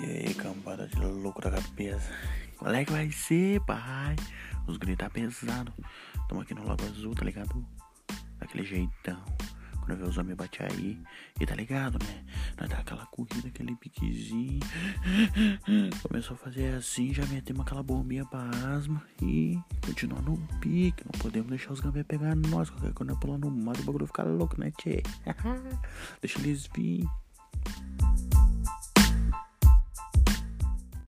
E aí, cambada de louco da cabeça. Qual é que vai ser, pai? Os gritos tá pesado. Tamo aqui no Lago Azul, tá ligado? Daquele jeitão. Quando vê os homens bater aí. E tá ligado, né? Nós dá aquela corrida, aquele piquezinho. Começou a fazer assim, já metemos aquela bombinha pra asma. E continuar no pique. Não podemos deixar os gambé pegar nós. Qualquer coisa pular no mato, o bagulho fica louco, né, tchê? Deixa eles virem.